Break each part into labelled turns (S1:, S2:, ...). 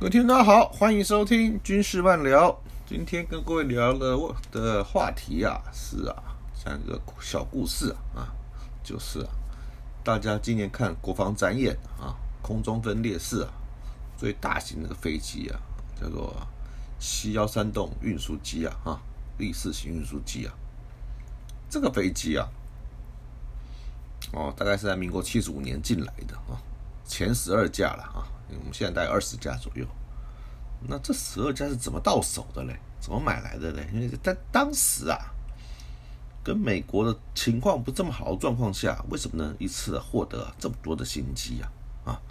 S1: 各位听众好，欢迎收听军事漫聊。今天跟各位聊了的的话题啊，是啊，像一个小故事啊，就是啊，大家今年看国防展演啊，空中分列式啊，最大型的飞机啊，叫做七幺三栋运输机啊，啊，立式型运输机啊，这个飞机啊，哦，大概是在民国七十五年进来的啊，前十二架了啊。我们现在大概二十架左右，那这十二架是怎么到手的嘞？怎么买来的嘞？因为在当时啊，跟美国的情况不这么好的状况下，为什么能一次获得这么多的新机啊？啊，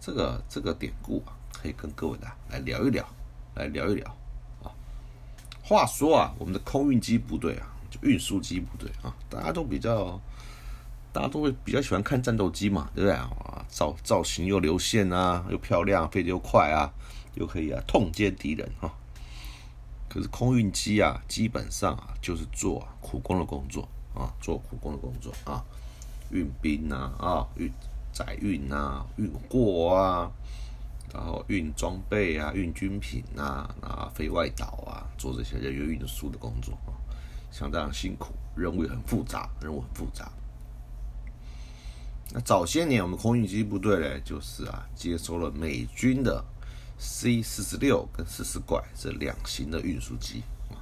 S1: 这个这个典故啊，可以跟各位的来聊一聊，来聊一聊啊。话说啊，我们的空运机部队啊，就运输机部队啊，大家都比较。大家都会比较喜欢看战斗机嘛，对不对啊？造造型又流线啊，又漂亮，飞得又快啊，又可以啊痛歼敌人哈。可是空运机啊，基本上啊就是做苦工的工作啊，做苦工的工作啊，运兵呐啊，运载运呐，运货啊，然后运装备啊，运军品呐，啊飞外岛啊，做这些人员运输的工作啊，相当辛苦，任务也很复杂，任务很复杂。那早些年，我们空运机部队呢，就是啊，接收了美军的 C 四十六跟四十拐这两型的运输机啊。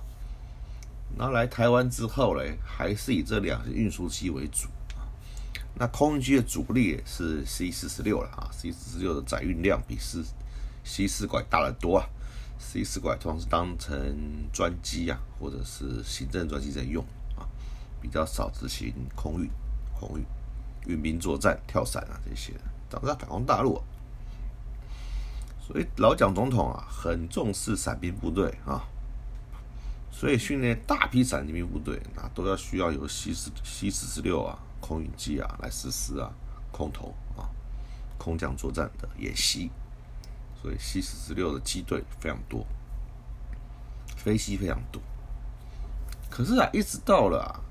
S1: 那来台湾之后呢，还是以这两型运输机为主啊。那空运机的主力是 C 四十六了啊，C 四十六的载运量比四 C 四拐大得多啊。C 四拐通常是当成专机啊，或者是行政专机在用啊，比较少执行空运，空运。运兵作战、跳伞啊，这些。长在反攻大陆，所以老蒋总统啊，很重视伞兵部队啊，所以训练大批伞兵部队，那都要需要有 C 四 C 四十六啊空运机啊来实施啊空投啊空降作战的演习，所以 C 四十六的机队非常多，飞机非常多，可是啊，一直到了啊。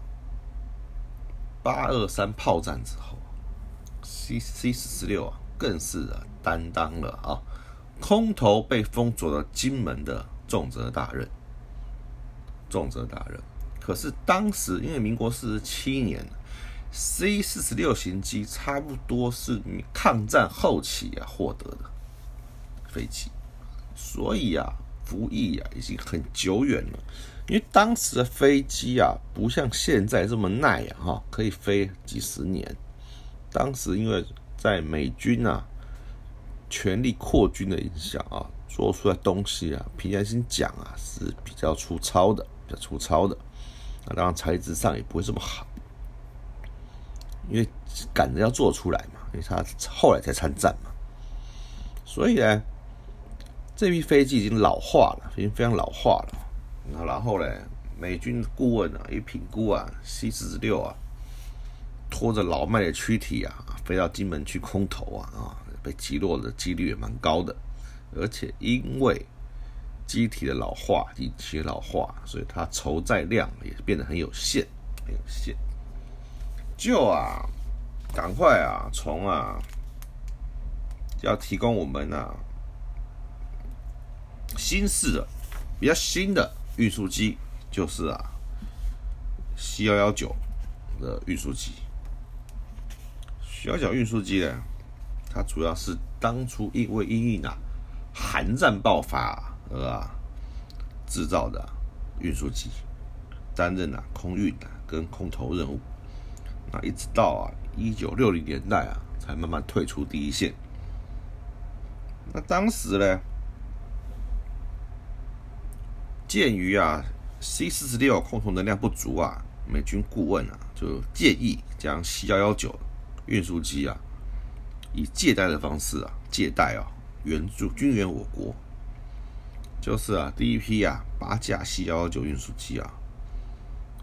S1: 八二三炮战之后，C C 四十六啊，更是啊担当了啊空投被封锁的金门的重责大任。重责大任。可是当时因为民国四十七年，C 四十六型机差不多是抗战后期啊获得的飞机，所以啊服役啊已经很久远了。因为当时的飞机啊，不像现在这么耐啊，哈，可以飞几十年。当时因为在美军啊全力扩军的影响啊，做出来东西啊，平常心讲啊是比较粗糙的，比较粗糙的。那当然材质上也不会这么好，因为赶着要做出来嘛，因为他后来才参战嘛。所以呢，这批飞机已经老化了，已经非常老化了。然后呢？美军顾问啊，一评估啊，C 四十六啊，拖着老迈的躯体啊，飞到金门去空投啊，啊，被击落的几率也蛮高的。而且因为机体的老化，引起老化，所以它筹载量也变得很有限，很有限。就啊，赶快啊，从啊，要提供我们啊，新式的、比较新的。运输机就是啊，C 幺幺九的运输机。C 幺九运输机呢，它主要是当初因为因应啊韩战爆发而啊制造的运输机，担任啊空运啊跟空投任务。那一直到啊一九六零年代啊，才慢慢退出第一线。那当时呢？鉴于啊，C 四十六空投能量不足啊，美军顾问啊就建议将 C 幺幺九运输机啊以借贷的方式啊借贷啊援助军援我国，就是啊第一批啊八架 C 幺幺九运输机啊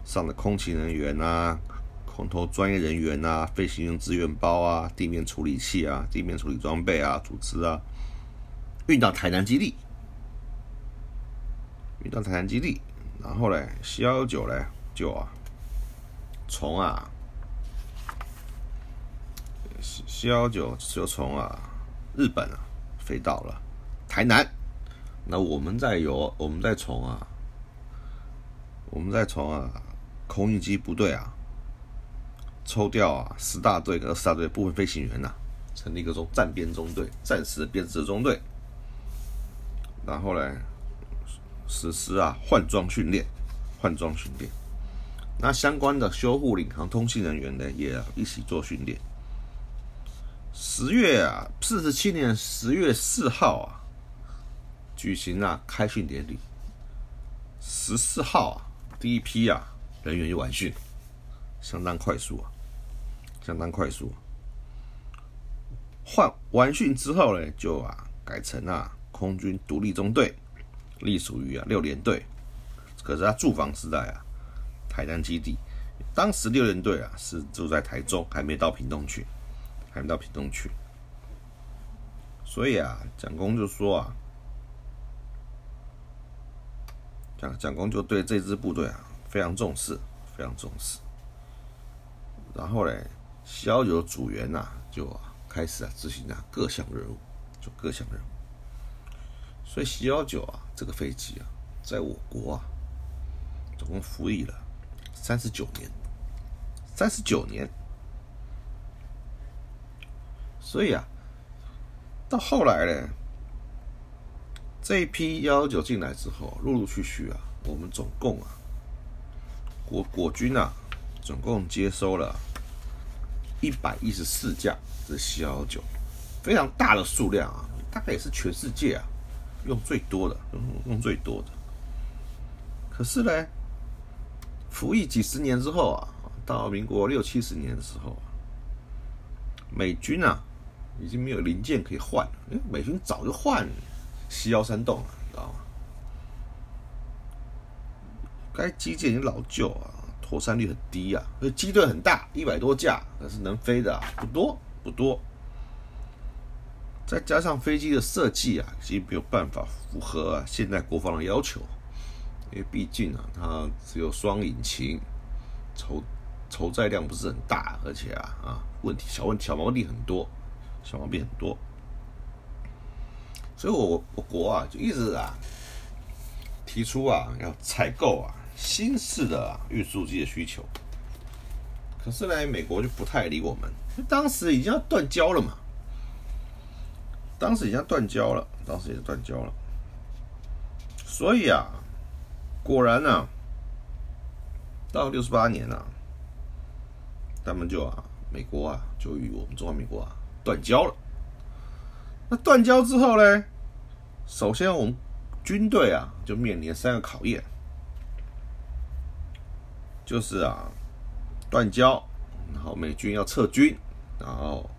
S1: 上的空勤人员啊、空投专业人员啊、飞行员资源包啊、地面处理器啊、地面处理装备啊、组织啊运到台南基地。运到台南基地，然后呢，C 幺幺九呢就啊，从啊，C 幺幺九就从啊日本啊飞到了台南。那我们再由我们再从啊，我们再从啊空运机部队啊抽调啊十大队跟二十大队部分飞行员呐，成立一个中战编中队，战时编制中队。然后呢，实施啊换装训练，换装训练。那相关的修护领航通信人员呢，也一起做训练。十月啊，四十七年十月四号啊，举行了开训典礼。十四号啊，第一批啊人员就完训，相当快速啊，相当快速。换完训之后呢，就啊改成啊空军独立中队，隶属于啊六连队。可是他驻防是在啊台南基地。当时六连队啊是住在台中，还没到屏东去。还没到屏东去，所以啊，蒋公就说啊，蒋蒋公就对这支部队啊非常重视，非常重视。然后嘞，西幺九组员呐就啊开始啊执行啊各项任务，就各项任务。所以 C 幺九啊这个飞机啊，在我国啊总共服役了三十九年，三十九年。所以啊，到后来呢，这一批幺幺九进来之后，陆陆续续啊，我们总共啊，国国军啊，总共接收了一百一十四架这 C 幺幺九，非常大的数量啊，大概也是全世界啊用最多的，用用最多的。可是呢，服役几十年之后啊，到民国六七十年的时候啊，美军啊。已经没有零件可以换了，因为美军早就换西幺三洞了，你知道吗？该机件已经老旧啊，妥善率很低啊，所以机队很大，一百多架，可是能飞的不多不多。再加上飞机的设计啊，已经没有办法符合现在国防的要求，因为毕竟啊，它只有双引擎，筹筹载量不是很大，而且啊啊，问题小问小毛病很多。小毛病很多，所以我我国啊就一直啊提出啊要采购啊新式的运输机的需求，可是呢美国就不太理我们，当时已经要断交了嘛，当时已经断交了，当时也断交了，所以啊果然呢到六十八年啊，他们就啊美国啊就与我们中华民国啊。断交了。那断交之后呢？首先，我们军队啊就面临三个考验，就是啊断交，然后美军要撤军，然后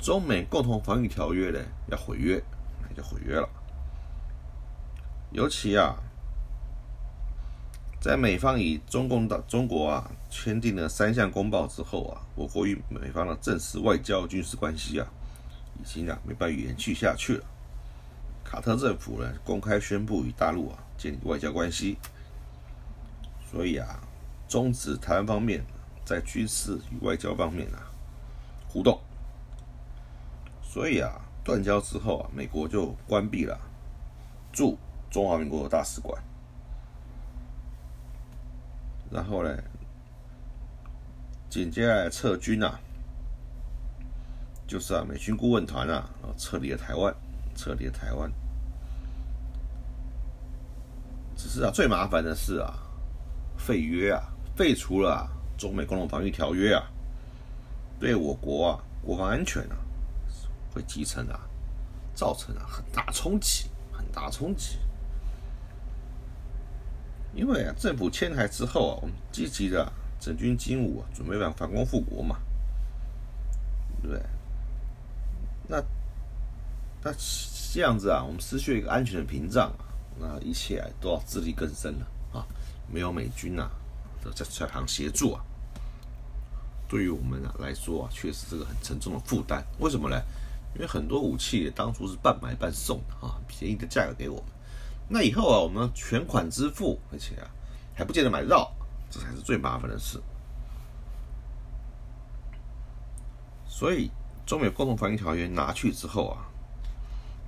S1: 中美共同防御条约呢要毁约，那就毁约了。尤其啊，在美方与中共的中国啊。签订了三项公报之后啊，我国与美方的正式外交军事关系啊，已经啊没办法延续下去了。卡特政府呢公开宣布与大陆啊建立外交关系，所以啊终止台湾方面在军事与外交方面啊互动。所以啊断交之后啊，美国就关闭了驻中华民国的大使馆，然后呢？紧接着撤军啊，就是啊，美军顾问团啊，撤离了台湾，撤离了台湾。只是啊，最麻烦的是啊，废约啊，废除了中美共同防御条约啊，对我国啊国防安全啊，会集成啊，造成了很大冲击，很大冲击。因为啊，政府迁台之后啊，我们积极的。整军精武，准备反反攻复国嘛？对？那那这样子啊，我们失去一个安全的屏障啊，那一切都要自力更生了啊！没有美军呐啊在在旁协助啊，对于我们啊来说啊，确实是个很沉重的负担。为什么呢？因为很多武器当初是半买半送的啊，便宜的价格给我们。那以后啊，我们全款支付，而且啊还不见得买得到。这才是最麻烦的事，所以中美共同防御条约拿去之后啊，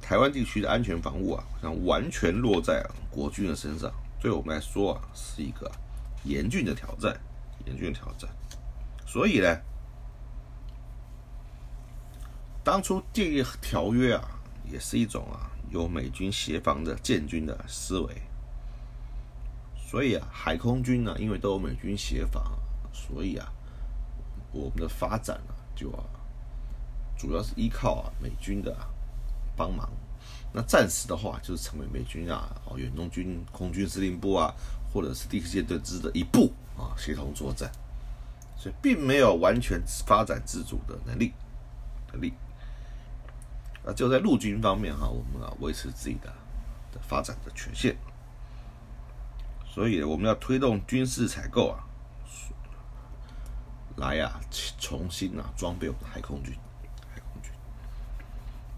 S1: 台湾地区的安全防务啊，像完全落在国军的身上，对我们来说啊，是一个严峻的挑战，严峻的挑战。所以呢，当初建立条约啊，也是一种啊，由美军协防的建军的思维。所以啊，海空军呢，因为都有美军协防，所以啊，我们的发展啊，就，主要是依靠啊美军的帮忙。那暂时的话，就是成为美军啊，哦远东军空军司令部啊，或者是第四舰队之的一部啊，协同作战。所以并没有完全发展自主的能力能力。那，就在陆军方面哈，我们啊维持自己的发展的权限。所以我们要推动军事采购啊，来啊重新啊装备我们的海空军，海空军。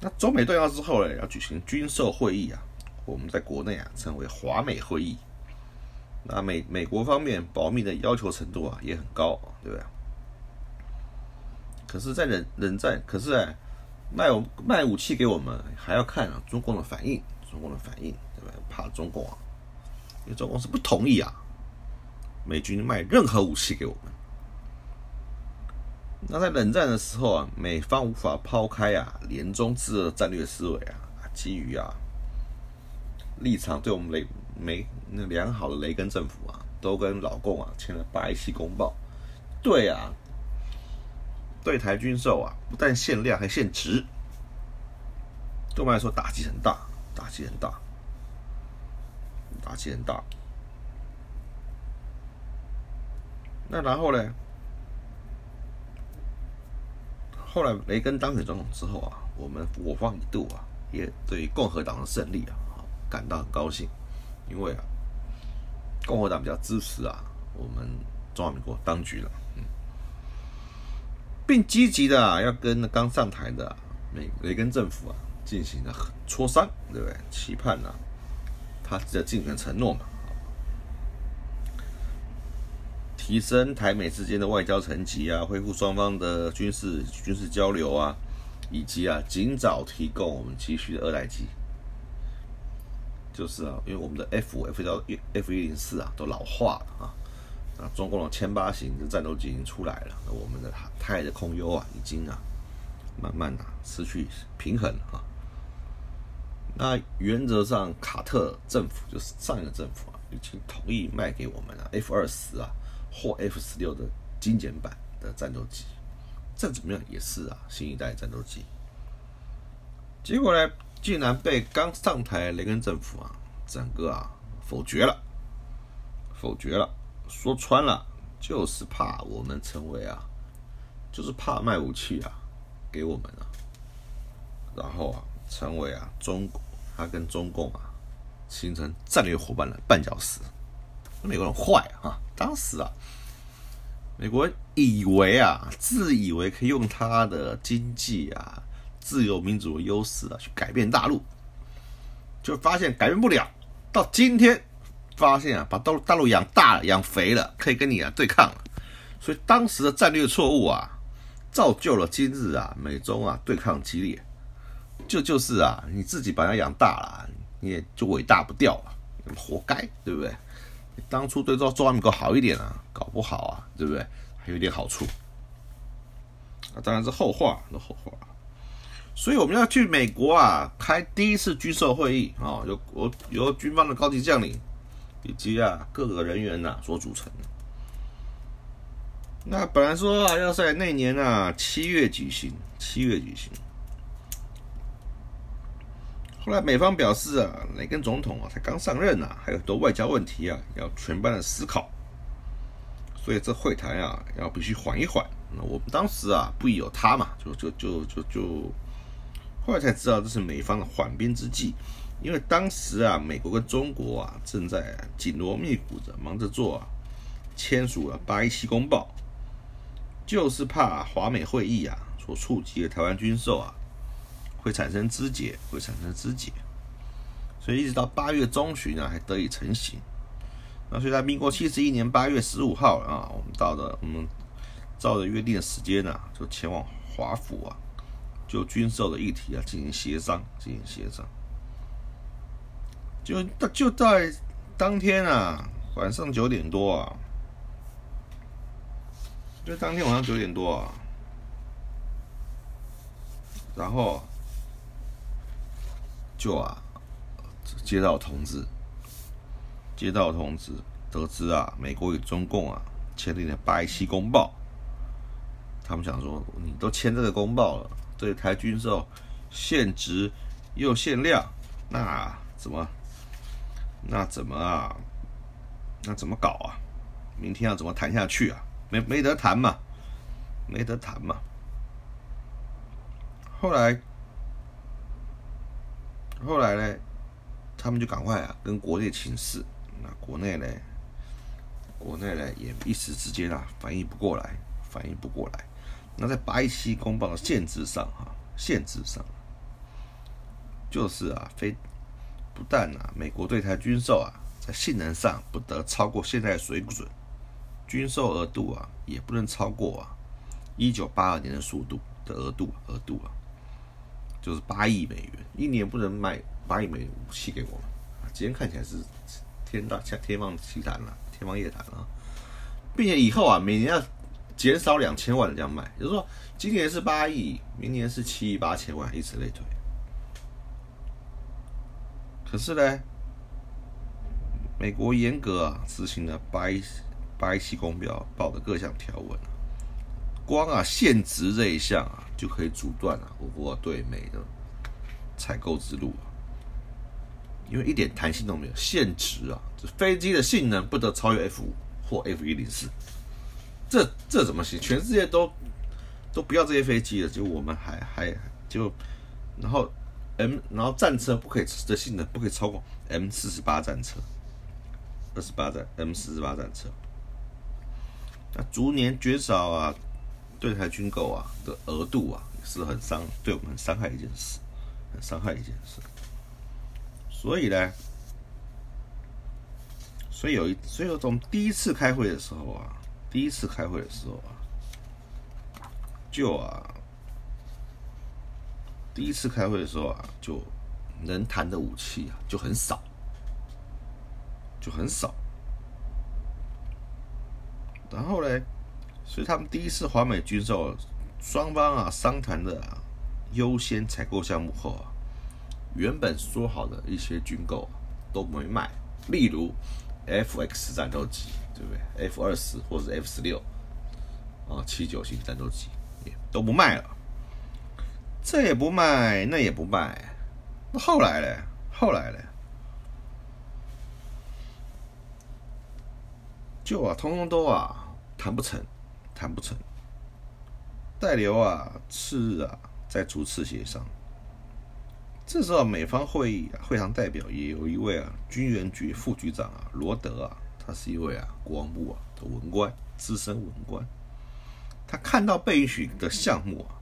S1: 那中美断交之后呢，要举行军售会议啊，我们在国内啊称为华美会议。那美美国方面保密的要求程度啊也很高，对不对？可是，在冷冷战，可是哎卖我卖武器给我们，还要看啊中共的反应，中共的反应，对不对？怕中共啊。因为中共是不同意啊，美军卖任何武器给我们。那在冷战的时候啊，美方无法抛开啊联中制的战略思维啊，基于啊立场对我们雷美那良好的雷根政府啊，都跟老共啊签了白旗公报，对啊，对台军售啊，不但限量还限值，对我们来说打击很大，打击很大。打击很大，那然后呢？后来雷根当选总统之后啊，我们我方一度啊，也对共和党的胜利啊，感到很高兴，因为啊，共和党比较支持啊，我们中华民国当局了，并积极的啊，要跟刚上台的美雷根政府啊，进行了磋商，对不对？期盼呢？他的竞选承诺嘛，提升台美之间的外交层级啊，恢复双方的军事军事交流啊，以及啊，尽早提供我们急需的二代机。就是啊，因为我们的 F F 幺、F 一零四啊都老化了啊，啊，中共的歼八型的战斗机已经出来了，那我们的泰的空优啊，已经啊，慢慢的失去平衡啊。那原则上，卡特政府就是上一个政府啊，已经同意卖给我们了 F 二十啊或 F 十六的精简版的战斗机，这怎么样也是啊新一代战斗机。结果呢，竟然被刚上台雷根政府啊整个啊否决了，否决了。说穿了，就是怕我们成为啊，就是怕卖武器啊给我们啊，然后啊成为啊中国。他跟中共啊形成战略伙伴的绊脚石，美国人坏啊！当时啊，美国以为啊，自以为可以用他的经济啊、自由民主的优势啊去改变大陆，就发现改变不了。到今天发现啊，把大陆大陆养大了、养肥了，可以跟你啊对抗了。所以当时的战略错误啊，造就了今日啊美中啊对抗激烈。就就是啊，你自己把它养大了，你也就伟大不掉了，活该，对不对？当初对中中华民国好一点啊，搞不好啊，对不对？还有点好处，啊，当然是后话，那后话。所以我们要去美国啊，开第一次军售会议啊，由我由军方的高级将领以及啊各个人员呐所组成的。那本来说啊要在那年啊七月举行，七月举行。后来美方表示啊，雷根总统啊才刚上任呐，还有很多外交问题啊要全班的思考，所以这会谈啊要必须缓一缓。那我们当时啊不疑有他嘛，就就就就就，后来才知道这是美方的缓兵之计，因为当时啊美国跟中国啊正在紧锣密鼓着忙着做啊签署了八一七公报，就是怕华美会议啊所触及的台湾军售啊。会产生肢解，会产生肢解，所以一直到八月中旬啊，还得以成型。那所以在民国七十一年八月十五号啊，我们到了我们照着约定的时间呢，就前往华府啊，就军售的议题啊进行协商，进行协商。就就在当天啊，晚上九点多啊，就当天晚上九点多啊，然后就啊接到通知，接到通知，得知啊，美国与中共啊签订了八一七公报，他们想说，你都签这个公报了，对台军售限值又限量，那怎么？那怎么啊？那怎么搞啊？明天要怎么谈下去啊？没没得谈嘛，没得谈嘛。后来，后来呢，他们就赶快啊，跟国内请示。那国内呢，国内呢也一时之间啊，反应不过来，反应不过来。那在八一七公报的限制上哈，限制上，就是啊，非。不但啊，美国对台军售啊，在性能上不得超过现在水准，军售额度啊，也不能超过啊，一九八二年的速度的额度额度啊，就是八亿美元，一年不能卖八亿美元武器给我们。今天看起来是天大像天方奇谈了，天方夜谭了，并且以后啊，每年要减少两千万的这样卖，就是说今年是八亿，明年是七亿八千万，以此类推。可是呢，美国严格啊执行了八一八一七公标报的各项条文，光啊限值这一项啊就可以阻断啊我国对美的采购之路啊，因为一点弹性都没有，限值啊，这飞机的性能不得超越 F 五或 F 一零四，这这怎么行？全世界都都不要这些飞机了，就我们还还就然后。M，然后战车不可以的性能不可以超过 M 四十八战车，二十八战 M 四十八战车，那逐年减少啊，对台军购啊的额度啊，是很伤，对我们很伤害一件事，很伤害一件事。所以呢，所以有一，所以有从第一次开会的时候啊，第一次开会的时候啊，就啊。第一次开会的时候啊，就能谈的武器啊就很少，就很少。然后呢，所以他们第一次华美军售，双方啊商谈的优先采购项目后啊，原本说好的一些军购都没卖，例如 F X 战斗机，对不对？F 二十或者 F 十六啊，七九型战斗机也都不卖了。这也不卖，那也不卖，那后来嘞？后来嘞？就啊，通通都啊，谈不成，谈不成。代留啊，次日啊，再逐次协商。这时候美方会议啊，会场代表也有一位啊，军援局副局长啊，罗德啊，他是一位啊，国防部啊的文官，资深文官。他看到被允许的项目啊。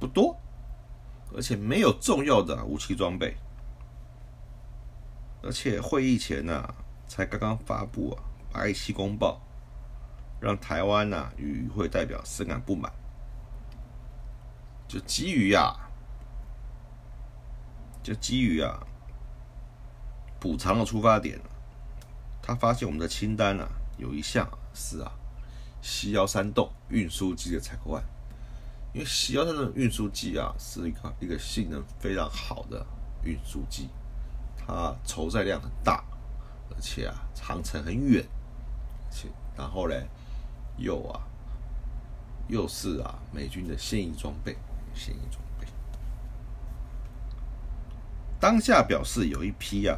S1: 不多，而且没有重要的武器装备，而且会议前呢，才刚刚发布啊“八一七公报”，让台湾呢与会代表深感不满。就基于啊，就基于啊补偿的出发点，他发现我们的清单啊有一项是啊西幺三洞运输机的采购案。因为西幺三的运输机啊，是一个一个性能非常好的运输机，它承载量很大，而且啊航程很远，且然后呢又啊又是啊美军的现役装备，现役装备。当下表示有一批啊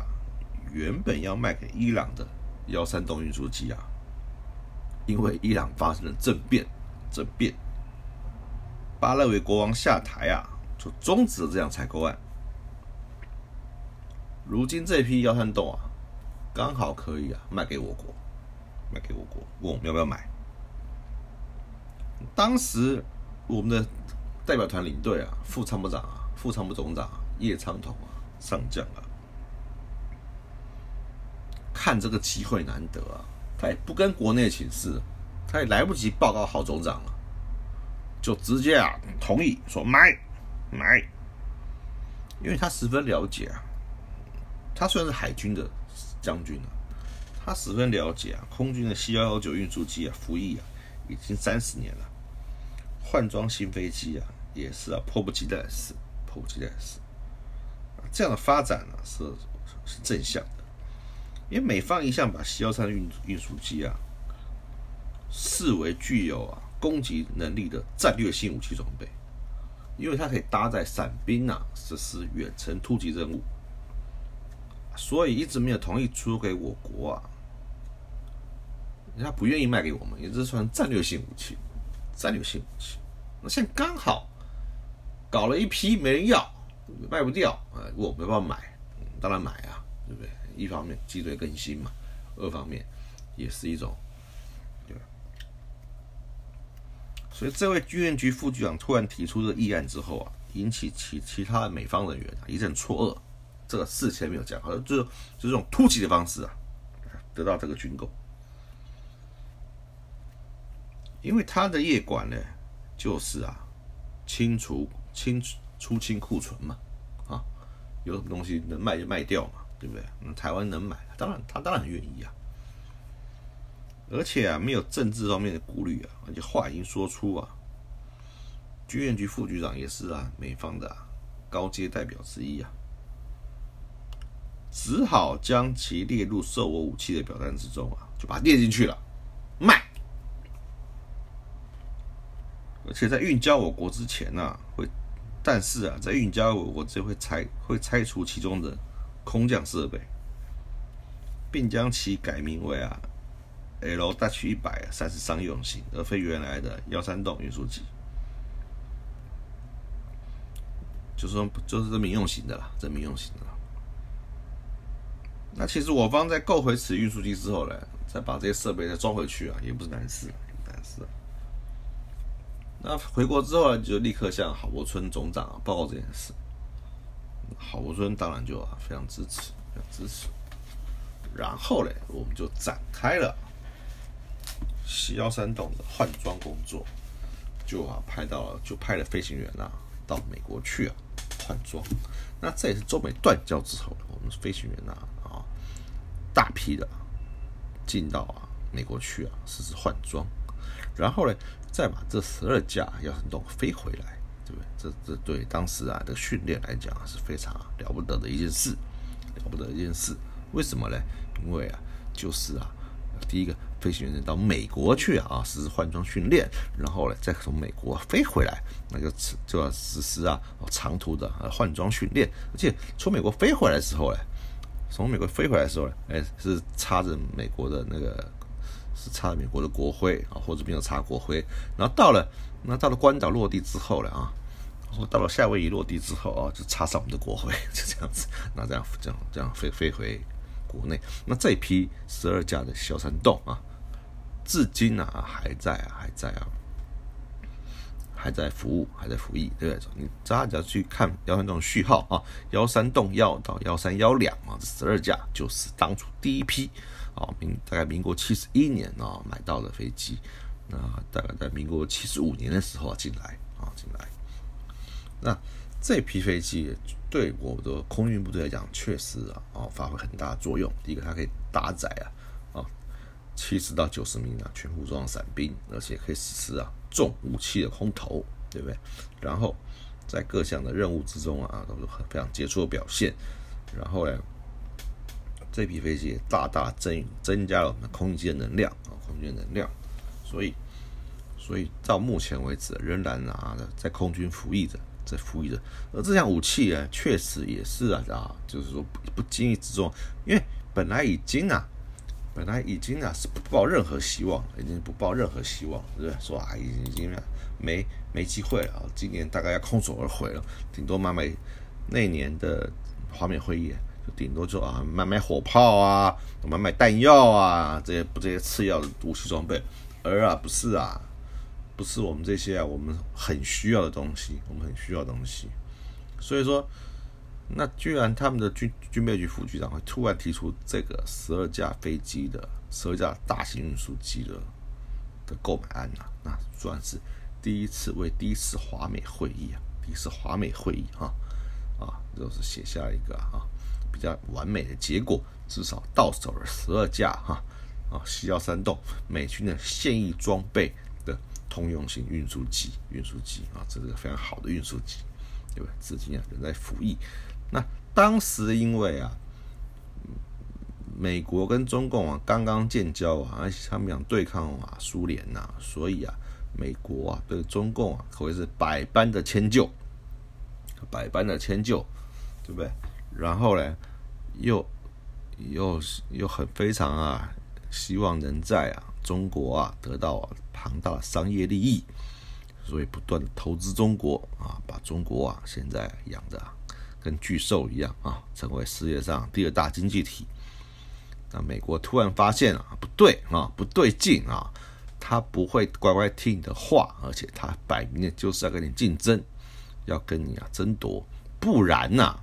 S1: 原本要卖给伊朗的幺三洞运输机啊，因为伊朗发生了政变，政变。巴勒维国王下台啊，就终止了这样采购案。如今这批幺三洞啊，刚好可以啊卖给我国，卖给我国，问我们要不要买。当时我们的代表团领队啊，副参谋长啊，副参谋总长啊叶昌统啊，上将啊，看这个机会难得啊，他也不跟国内请示，他也来不及报告郝总长了。就直接啊同意说买买，因为他十分了解啊，他虽然是海军的将军啊，他十分了解啊，空军的 C 幺幺九运输机啊服役啊已经三十年了，换装新飞机啊也是啊迫不及待的事，迫不及待的事。这样的发展呢是是正向的，因为美方一向把 C 幺三运运输机啊视为具有啊攻击能力的战略性武器装备，因为它可以搭载伞兵啊实施远程突击任务，所以一直没有同意出给我国啊，人家不愿意卖给我们，也是算战略性武器，战略性武器。那现在刚好搞了一批没人要。卖不掉啊，我没办法买，当然买啊，对不对？一方面机队更新嘛，二方面也是一种，对吧？所以这位军援局副局长突然提出这议案之后啊，引起其其他的美方人员啊一阵错愕。这个事前没有讲好，就就这种突击的方式啊，得到这个军购，因为他的业管呢，就是啊，清除清除。出清库存嘛，啊，有什么东西能卖就卖掉嘛，对不对？那台湾能买，当然他当然愿意啊。而且啊，没有政治方面的顾虑啊，而且话已经说出啊，军援局副局长也是啊，美方的高阶代表之一啊，只好将其列入售我武器的表单之中啊，就把它列进去了，卖。而且在运交我国之前呢，会。但是啊，在运交我我只会拆会拆除其中的空降设备，并将其改名为啊 L 大区一百三十商用型，而非原来的幺三栋运输机，就是说就是这民用型的啦，这民用型的啦。那其实我方在购回此运输机之后呢，再把这些设备再装回去啊，也不是难事，难事。那回国之后就立刻向郝柏村总长报告这件事。郝柏村当然就啊非常支持，非常支持。然后嘞，我们就展开了西幺三栋的换装工作，就啊派到了，就派了飞行员啊到美国去啊换装。那这也是中美断交之后，我们飞行员呐啊大批的进到啊美国去啊实施换装。然后呢？再把这十二架幺三洞飞回来，对不对？这这对当时啊的训练来讲是非常了不得的一件事，了不得一件事。为什么呢？因为啊，就是啊，第一个飞行员到美国去啊，实施换装训练，然后呢再从美国飞回来，那就就要实施啊长途的换装训练。而且从美国飞回来的时候呢，从美国飞回来的时候呢，哎，是插着美国的那个。是插美国的国徽啊，或者没有插国徽。然后到了，那到了关岛落地之后了啊，或到了夏威夷落地之后啊，就插上我们的国徽，就这样子。那这样这样这样飞飞回国内。那这批十二架的小山洞啊，至今啊还在还在啊还在服务，还在服役，对不对？你大家去看幺三洞序号啊，幺三洞幺到幺三幺两啊，这十二架就是当初第一批。啊，民大概民国七十一年啊买到的飞机，那大概在民国七十五年的时候啊进来啊进来，那这批飞机对我的空运部队来讲，确实啊啊发挥很大的作用。第一个，它可以搭载啊啊七十到九十名啊全副武装伞兵，而且可以实施啊重武器的空投，对不对？然后在各项的任务之中啊都是很非常杰出的表现。然后呢？这批飞机大大增增加了我们空军的能量啊，空军能量，所以，所以到目前为止仍然啊在空军服役着，在服役着。而这项武器呢，确实也是啊啊，就是说不不经意之中，因为本来已经啊，本来已经啊是不抱任何希望，已经不抱任何希望，对不对？说啊已经已经没没机会了啊，今年大概要空手而回了，顶多买买那年的华美会议。就顶多就啊买买火炮啊，买买弹药啊，这些不这些次要的武器装备，而啊不是啊，不是我们这些啊我们很需要的东西，我们很需要的东西。所以说，那居然他们的军军备局副局长会突然提出这个十二架飞机的十二架大型运输机的的购买案呐，那算是第一次为第一次华美会议啊，第一次华美会议哈啊，就是写下一个啊比较完美的结果，至少到手了十二架哈啊西幺山洞美军的现役装备通用型运输机，运输机啊，这是个非常好的运输机，对吧？至今啊仍在服役。那当时因为啊。美国跟中共啊刚刚建交啊，而且他们想对抗啊苏联呐，所以啊，美国啊对中共啊可谓是百般的迁就，百般的迁就，对不对？然后呢，又又又很非常啊，希望能在啊中国啊得到庞大的商业利益，所以不断的投资中国啊，把中国啊现在养的跟巨兽一样啊，成为世界上第二大经济体。那美国突然发现啊，不对啊，不对劲啊，他不会乖乖听你的话，而且他摆明了就是要跟你竞争，要跟你啊争夺，不然呐，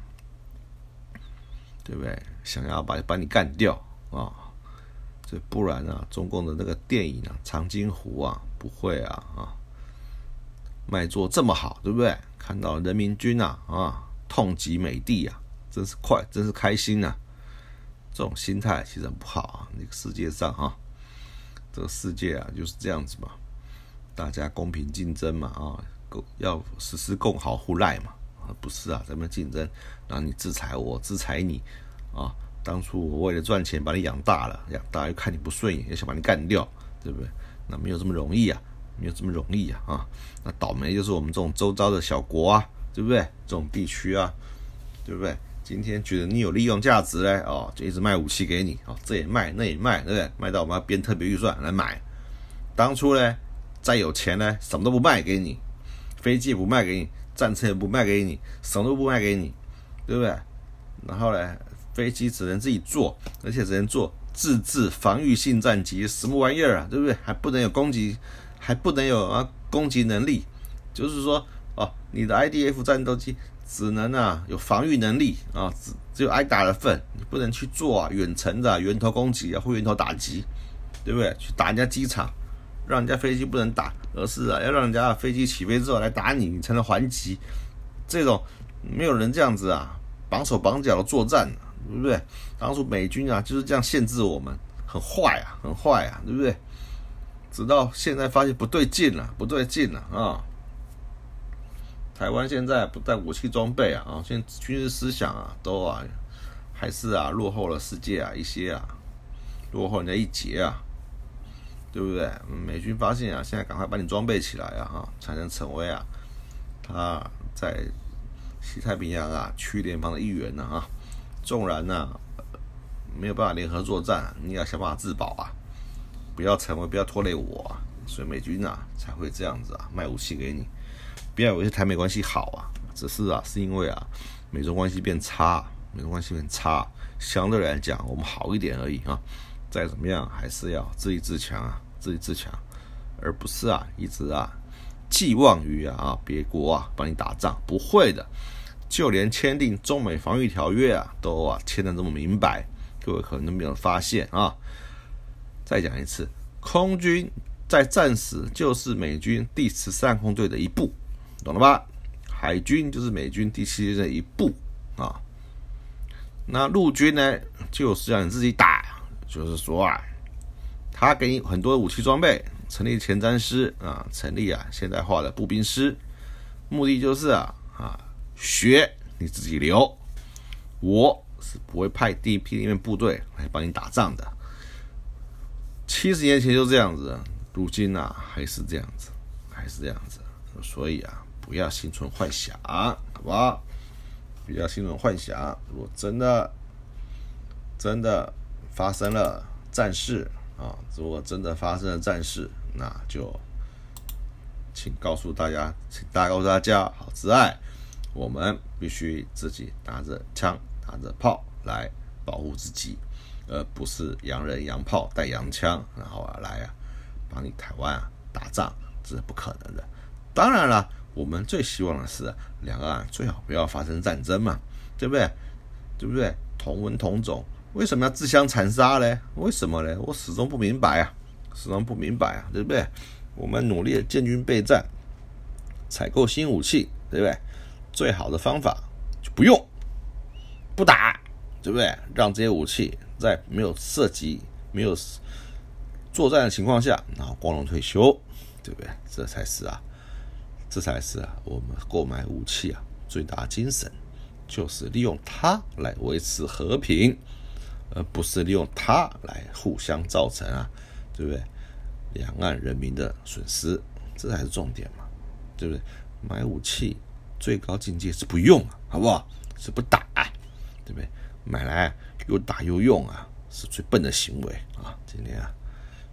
S1: 对不对？想要把把你干掉啊，这不然啊，中共的那个电影啊，《长津湖》啊，不会啊啊，卖座这么好，对不对？看到人民军啊啊，痛击美帝啊，真是快，真是开心呐！这种心态其实很不好啊！那个世界上啊，这个世界啊就是这样子嘛，大家公平竞争嘛啊，要实施共好互赖嘛啊，不是啊，咱们竞争，然后你制裁我，制裁你啊，当初我为了赚钱把你养大了，养大又看你不顺眼，又想把你干掉，对不对？那没有这么容易啊，没有这么容易啊啊！那倒霉就是我们这种周遭的小国啊，对不对？这种地区啊，对不对？今天觉得你有利用价值嘞，哦，就一直卖武器给你，哦，这也卖，那也卖，对不对？卖到我们要编特别预算来买。当初呢，再有钱呢，什么都不卖给你，飞机也不卖给你，战车也不卖给你，什么都不卖给你，对不对？然后呢，飞机只能自己做，而且只能做自制防御性战机，什么玩意儿啊，对不对？还不能有攻击，还不能有啊攻击能力，就是说，哦，你的 IDF 战斗机。只能啊有防御能力啊，只只有挨打的份，你不能去做啊远程的源头攻击啊或源头打击，对不对？去打人家机场，让人家飞机不能打，而是啊要让人家飞机起飞之后来打你，你才能还击。这种没有人这样子啊绑手绑脚的作战，对不对？当初美军啊就是这样限制我们，很坏啊，很坏啊，对不对？直到现在发现不对劲了，不对劲了啊！台湾现在不但武器装备啊，啊，现在军事思想啊，都啊，还是啊落后了世界啊一些啊，落后人家一截啊，对不对？美军发现啊，现在赶快把你装备起来啊，哈，才能成为啊，他在西太平洋啊区联邦的一员呢啊，纵然呢没有办法联合作战，你要想办法自保啊，不要成为，不要拖累我，所以美军啊才会这样子啊卖武器给你。不要以为是台美关系好啊，只是啊，是因为啊，美中关系变差，美中关系变差，相对来讲我们好一点而已啊。再怎么样，还是要自立自强啊，自立自强，而不是啊，一直啊寄望于啊别国啊帮你打仗，不会的。就连签订中美防御条约啊，都啊签的这么明白，各位可能都没有发现啊。再讲一次，空军在战时就是美军第十三空队的一部。懂了吧？海军就是美军第七舰队一部啊。那陆军呢，就是让你自己打，就是说啊，他给你很多武器装备，成立前瞻师啊，成立啊现代化的步兵师，目的就是啊啊学你自己留。我是不会派第一批地面部队来帮你打仗的。七十年前就这样子，如今啊还是这样子，还是这样子，所以啊。不要心存幻想，好吧？不要心存幻想。如果真的、真的发生了战事啊，如果真的发生了战事，那就请告诉大家，请大家告诉大家，好自爱，我们必须自己拿着枪、拿着炮来保护自己，而不是洋人洋炮带洋枪，然后啊来啊帮你台湾啊打仗，这是不可能的。当然了。我们最希望的是两岸最好不要发生战争嘛，对不对？对不对？同文同种，为什么要自相残杀呢？为什么呢？我始终不明白啊，始终不明白啊，对不对？我们努力的建军备战，采购新武器，对不对？最好的方法就不用，不打，对不对？让这些武器在没有涉及、没有作战的情况下，然后光荣退休，对不对？这才是啊，这才是啊，我们购买武器啊，最大精神就是利用它来维持和平，而不是利用它来互相造成啊，对不对？两岸人民的损失，这才是重点嘛，对不对？买武器最高境界是不用啊，好不好？是不打，对不对？买来又打又用啊，是最笨的行为啊！今天啊，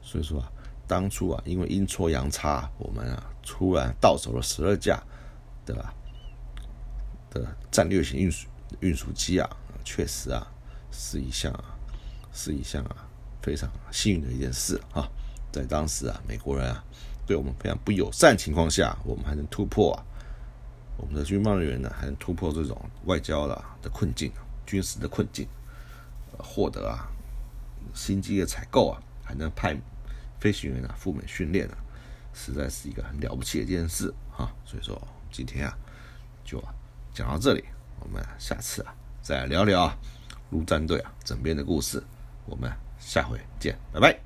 S1: 所以说啊，当初啊，因为阴错阳差，我们啊，突然到手了十二架，对吧？的战略型运输运输机啊，确实啊，是一项啊，是一项啊，非常幸运的一件事啊。在当时啊，美国人啊对我们非常不友善情况下，我们还能突破啊，我们的军方人员呢还能突破这种外交的的困境、军事的困境，获得啊新机的采购啊，还能派飞行员啊赴美训练啊，实在是一个很了不起的一件事啊。所以说今天啊就讲到这里，我们下次啊再聊聊陆战队啊整编的故事，我们下回见，拜拜。